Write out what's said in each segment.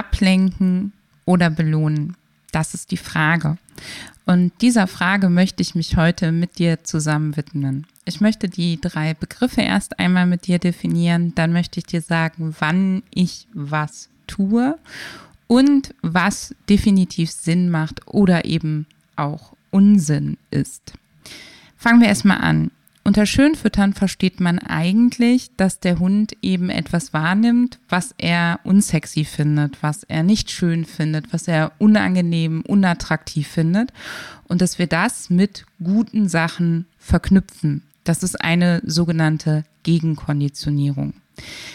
ablenken oder belohnen? Das ist die Frage. Und dieser Frage möchte ich mich heute mit dir zusammen widmen. Ich möchte die drei Begriffe erst einmal mit dir definieren, dann möchte ich dir sagen, wann ich was tue und was definitiv Sinn macht oder eben auch Unsinn ist. Fangen wir erstmal an. Unter Schönfüttern versteht man eigentlich, dass der Hund eben etwas wahrnimmt, was er unsexy findet, was er nicht schön findet, was er unangenehm, unattraktiv findet und dass wir das mit guten Sachen verknüpfen. Das ist eine sogenannte Gegenkonditionierung.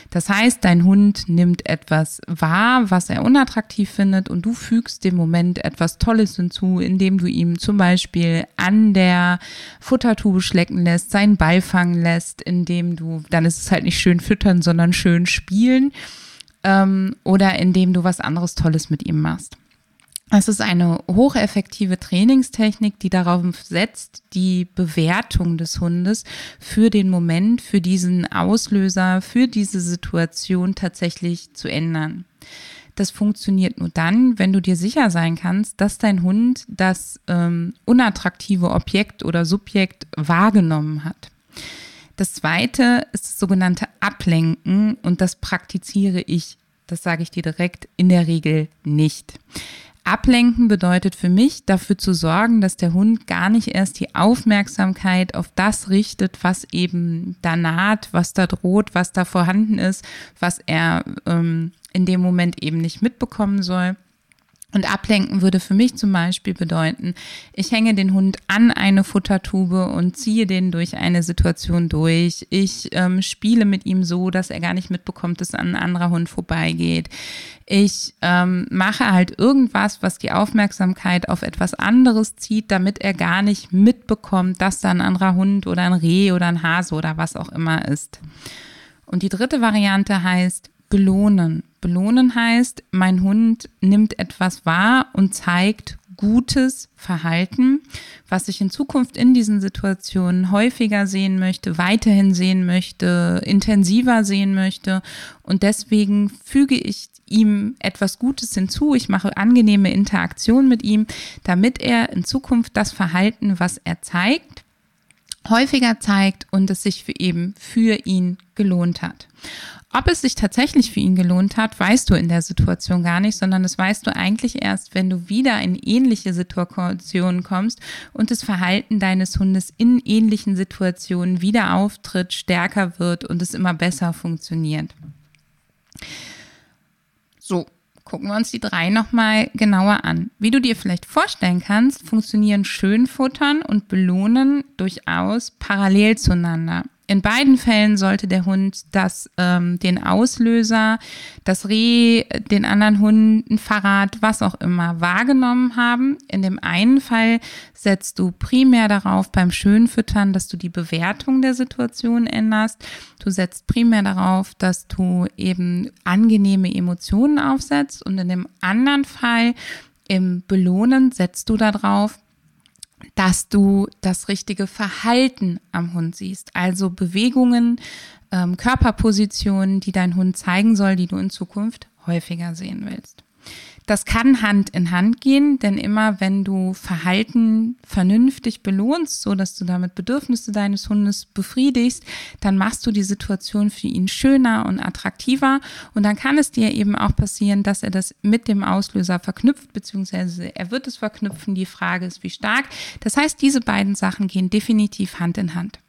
Das heißt, dein Hund nimmt etwas wahr, was er unattraktiv findet und du fügst dem Moment etwas Tolles hinzu, indem du ihm zum Beispiel an der Futtertube schlecken lässt, seinen Ball fangen lässt, indem du, dann ist es halt nicht schön füttern, sondern schön spielen ähm, oder indem du was anderes Tolles mit ihm machst. Es ist eine hocheffektive Trainingstechnik, die darauf setzt, die Bewertung des Hundes für den Moment, für diesen Auslöser, für diese Situation tatsächlich zu ändern. Das funktioniert nur dann, wenn du dir sicher sein kannst, dass dein Hund das ähm, unattraktive Objekt oder Subjekt wahrgenommen hat. Das zweite ist das sogenannte Ablenken und das praktiziere ich, das sage ich dir direkt, in der Regel nicht. Ablenken bedeutet für mich, dafür zu sorgen, dass der Hund gar nicht erst die Aufmerksamkeit auf das richtet, was eben da naht, was da droht, was da vorhanden ist, was er ähm, in dem Moment eben nicht mitbekommen soll. Und ablenken würde für mich zum Beispiel bedeuten, ich hänge den Hund an eine Futtertube und ziehe den durch eine Situation durch. Ich ähm, spiele mit ihm so, dass er gar nicht mitbekommt, dass ein anderer Hund vorbeigeht. Ich ähm, mache halt irgendwas, was die Aufmerksamkeit auf etwas anderes zieht, damit er gar nicht mitbekommt, dass da ein anderer Hund oder ein Reh oder ein Hase oder was auch immer ist. Und die dritte Variante heißt belohnen. Belohnen heißt, mein Hund nimmt etwas wahr und zeigt gutes Verhalten, was ich in Zukunft in diesen Situationen häufiger sehen möchte, weiterhin sehen möchte, intensiver sehen möchte. Und deswegen füge ich ihm etwas Gutes hinzu. Ich mache angenehme Interaktion mit ihm, damit er in Zukunft das Verhalten, was er zeigt, häufiger zeigt und es sich für eben für ihn gelohnt hat. Ob es sich tatsächlich für ihn gelohnt hat, weißt du in der Situation gar nicht, sondern das weißt du eigentlich erst, wenn du wieder in ähnliche Situationen kommst und das Verhalten deines Hundes in ähnlichen Situationen wieder auftritt, stärker wird und es immer besser funktioniert. So, gucken wir uns die drei nochmal genauer an. Wie du dir vielleicht vorstellen kannst, funktionieren Schönfuttern und Belohnen durchaus parallel zueinander. In beiden Fällen sollte der Hund das, ähm, den Auslöser, das Reh, den anderen Hund, ein Fahrrad, was auch immer wahrgenommen haben. In dem einen Fall setzt du primär darauf beim Schönfüttern, dass du die Bewertung der Situation änderst. Du setzt primär darauf, dass du eben angenehme Emotionen aufsetzt. Und in dem anderen Fall im Belohnen setzt du darauf, dass du das richtige Verhalten am Hund siehst. Also Bewegungen, ähm, Körperpositionen, die dein Hund zeigen soll, die du in Zukunft häufiger sehen willst. Das kann Hand in Hand gehen, denn immer wenn du Verhalten vernünftig belohnst, so dass du damit Bedürfnisse deines Hundes befriedigst, dann machst du die Situation für ihn schöner und attraktiver und dann kann es dir eben auch passieren, dass er das mit dem Auslöser verknüpft, beziehungsweise er wird es verknüpfen. Die Frage ist, wie stark. Das heißt, diese beiden Sachen gehen definitiv Hand in Hand.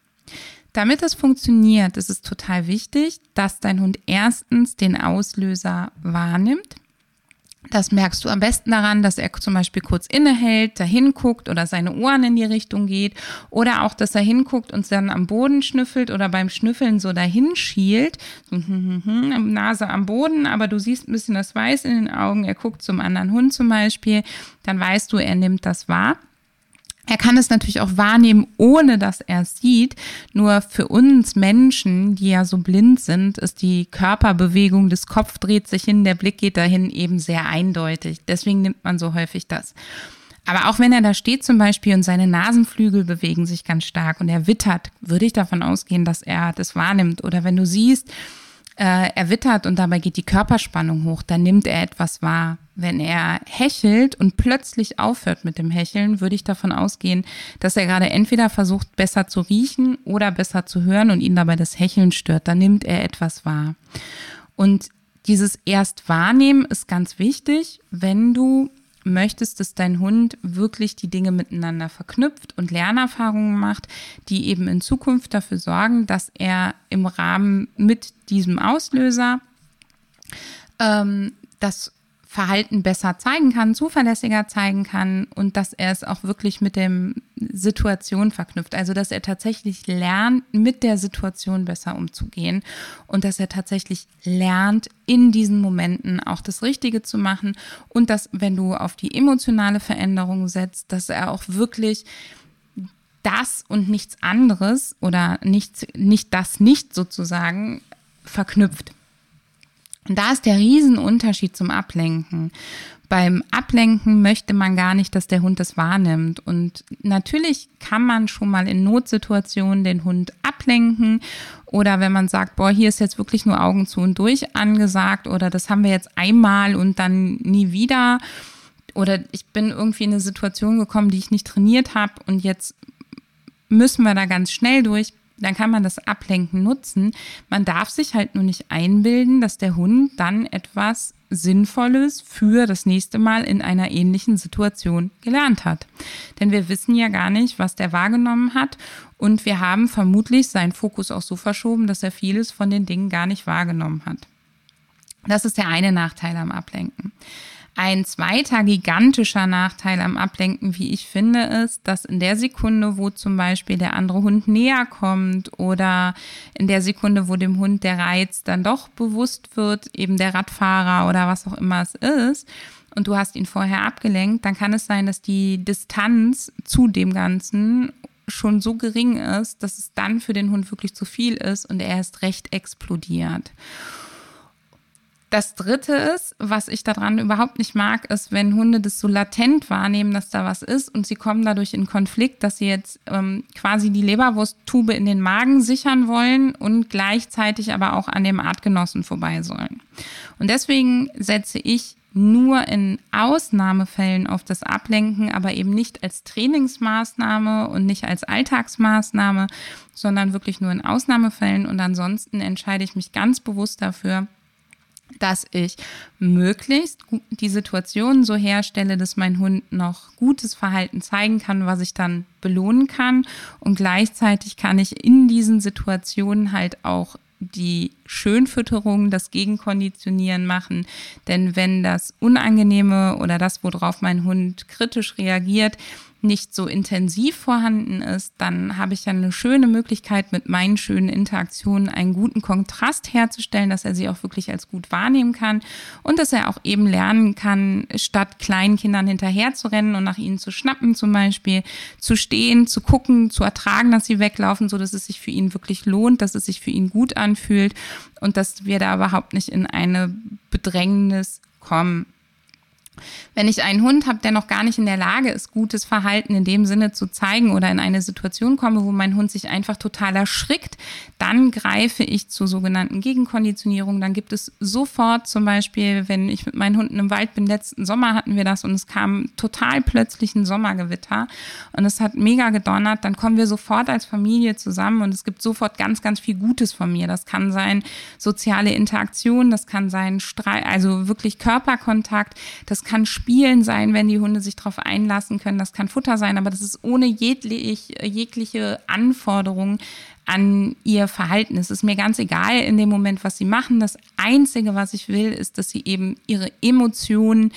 Damit das funktioniert, ist es total wichtig, dass dein Hund erstens den Auslöser wahrnimmt Das merkst du am besten daran, dass er zum Beispiel kurz innehält, dahin guckt oder seine Ohren in die Richtung geht oder auch, dass er hinguckt und dann am Boden schnüffelt oder beim Schnüffeln so dahin schielt, hm, hm, hm, Nase am Boden, aber du siehst ein bisschen das Weiß in den Augen, er guckt zum anderen Hund zum Beispiel, dann weißt du, er nimmt das wahr. Er kann es natürlich auch wahrnehmen, ohne dass er es sieht. Nur für uns Menschen, die ja so blind sind, ist die Körperbewegung des Kopf dreht sich hin, der Blick geht dahin eben sehr eindeutig. Deswegen nimmt man so häufig das. Aber auch wenn er da steht zum Beispiel und seine Nasenflügel bewegen sich ganz stark und er wittert, würde ich davon ausgehen, dass er das wahrnimmt. Oder wenn du siehst, äh, er wittert und dabei geht die Körperspannung hoch, dann nimmt er etwas wahr. Wenn er hechelt und plötzlich aufhört mit dem Hecheln, würde ich davon ausgehen, dass er gerade entweder versucht, besser zu riechen oder besser zu hören und ihn dabei das Hecheln stört. Dann nimmt er etwas wahr. Und dieses erst wahrnehmen ist ganz wichtig, wenn du möchtest, dass dein Hund wirklich die Dinge miteinander verknüpft und Lernerfahrungen macht, die eben in Zukunft dafür sorgen, dass er im Rahmen mit diesem Auslöser ähm, das Verhalten besser zeigen kann, zuverlässiger zeigen kann und dass er es auch wirklich mit der Situation verknüpft. Also dass er tatsächlich lernt, mit der Situation besser umzugehen und dass er tatsächlich lernt, in diesen Momenten auch das Richtige zu machen und dass, wenn du auf die emotionale Veränderung setzt, dass er auch wirklich das und nichts anderes oder nicht, nicht das nicht sozusagen verknüpft. Da ist der Riesenunterschied zum Ablenken. Beim Ablenken möchte man gar nicht, dass der Hund das wahrnimmt. Und natürlich kann man schon mal in Notsituationen den Hund ablenken. Oder wenn man sagt, boah, hier ist jetzt wirklich nur Augen zu und durch angesagt. Oder das haben wir jetzt einmal und dann nie wieder. Oder ich bin irgendwie in eine Situation gekommen, die ich nicht trainiert habe. Und jetzt müssen wir da ganz schnell durch dann kann man das Ablenken nutzen. Man darf sich halt nur nicht einbilden, dass der Hund dann etwas Sinnvolles für das nächste Mal in einer ähnlichen Situation gelernt hat. Denn wir wissen ja gar nicht, was der wahrgenommen hat und wir haben vermutlich seinen Fokus auch so verschoben, dass er vieles von den Dingen gar nicht wahrgenommen hat. Das ist der eine Nachteil am Ablenken. Ein zweiter gigantischer Nachteil am Ablenken, wie ich finde, ist, dass in der Sekunde, wo zum Beispiel der andere Hund näher kommt oder in der Sekunde, wo dem Hund der Reiz dann doch bewusst wird, eben der Radfahrer oder was auch immer es ist, und du hast ihn vorher abgelenkt, dann kann es sein, dass die Distanz zu dem Ganzen schon so gering ist, dass es dann für den Hund wirklich zu viel ist und er ist recht explodiert. Das dritte ist, was ich daran überhaupt nicht mag, ist, wenn Hunde das so latent wahrnehmen, dass da was ist und sie kommen dadurch in Konflikt, dass sie jetzt ähm, quasi die Leberwursttube in den Magen sichern wollen und gleichzeitig aber auch an dem Artgenossen vorbei sollen. Und deswegen setze ich nur in Ausnahmefällen auf das Ablenken, aber eben nicht als Trainingsmaßnahme und nicht als Alltagsmaßnahme, sondern wirklich nur in Ausnahmefällen. Und ansonsten entscheide ich mich ganz bewusst dafür, dass ich möglichst die Situation so herstelle, dass mein Hund noch gutes Verhalten zeigen kann, was ich dann belohnen kann. Und gleichzeitig kann ich in diesen Situationen halt auch die Schönfütterung, das Gegenkonditionieren machen. Denn wenn das Unangenehme oder das, worauf mein Hund kritisch reagiert, nicht so intensiv vorhanden ist, dann habe ich ja eine schöne Möglichkeit, mit meinen schönen Interaktionen einen guten Kontrast herzustellen, dass er sie auch wirklich als gut wahrnehmen kann und dass er auch eben lernen kann, statt kleinen Kindern hinterher zu rennen und nach ihnen zu schnappen zum Beispiel, zu stehen, zu gucken, zu ertragen, dass sie weglaufen, so dass es sich für ihn wirklich lohnt, dass es sich für ihn gut anfühlt und dass wir da überhaupt nicht in eine Bedrängnis kommen. Wenn ich einen Hund habe, der noch gar nicht in der Lage ist, gutes Verhalten in dem Sinne zu zeigen oder in eine Situation komme, wo mein Hund sich einfach total erschrickt, dann greife ich zur sogenannten Gegenkonditionierung. Dann gibt es sofort zum Beispiel, wenn ich mit meinen Hunden im Wald bin, letzten Sommer hatten wir das und es kam total plötzlich ein Sommergewitter und es hat mega gedonnert, dann kommen wir sofort als Familie zusammen und es gibt sofort ganz, ganz viel Gutes von mir. Das kann sein soziale Interaktion, das kann sein Streit, also wirklich Körperkontakt, das kann Spielen sein, wenn die Hunde sich darauf einlassen können. Das kann Futter sein, aber das ist ohne jeglich, jegliche Anforderung an ihr Verhalten. Es ist mir ganz egal in dem Moment, was sie machen. Das Einzige, was ich will, ist, dass sie eben ihre Emotionen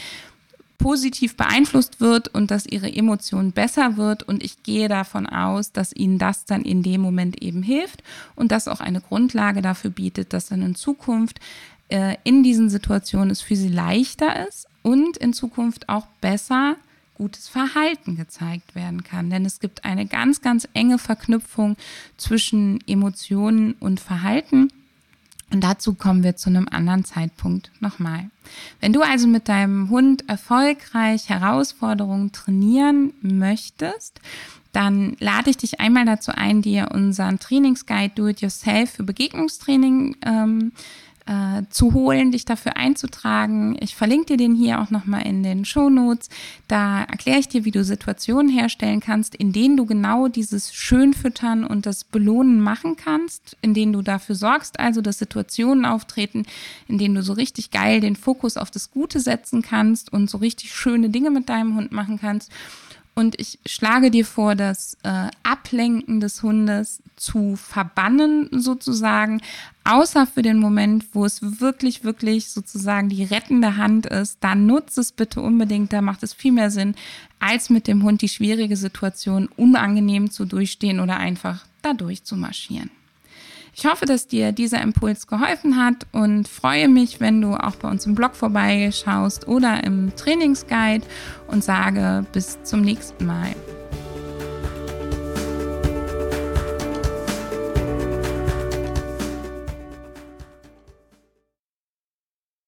positiv beeinflusst wird und dass ihre Emotion besser wird. Und ich gehe davon aus, dass ihnen das dann in dem Moment eben hilft und das auch eine Grundlage dafür bietet, dass dann in Zukunft äh, in diesen Situationen es für sie leichter ist und in Zukunft auch besser gutes Verhalten gezeigt werden kann. Denn es gibt eine ganz, ganz enge Verknüpfung zwischen Emotionen und Verhalten. Und dazu kommen wir zu einem anderen Zeitpunkt nochmal. Wenn du also mit deinem Hund erfolgreich Herausforderungen trainieren möchtest, dann lade ich dich einmal dazu ein, dir unseren Trainingsguide Do It Yourself für Begegnungstraining ähm, äh, zu holen, dich dafür einzutragen. Ich verlinke dir den hier auch nochmal in den Show Notes. Da erkläre ich dir, wie du Situationen herstellen kannst, in denen du genau dieses Schönfüttern und das Belohnen machen kannst, in denen du dafür sorgst, also dass Situationen auftreten, in denen du so richtig geil den Fokus auf das Gute setzen kannst und so richtig schöne Dinge mit deinem Hund machen kannst. Und ich schlage dir vor, das äh, Ablenken des Hundes zu verbannen, sozusagen, außer für den Moment, wo es wirklich, wirklich sozusagen die rettende Hand ist. Dann nutzt es bitte unbedingt, da macht es viel mehr Sinn, als mit dem Hund die schwierige Situation unangenehm zu durchstehen oder einfach dadurch zu marschieren. Ich hoffe, dass dir dieser Impuls geholfen hat und freue mich, wenn du auch bei uns im Blog vorbeischaust oder im Trainingsguide und sage bis zum nächsten Mal.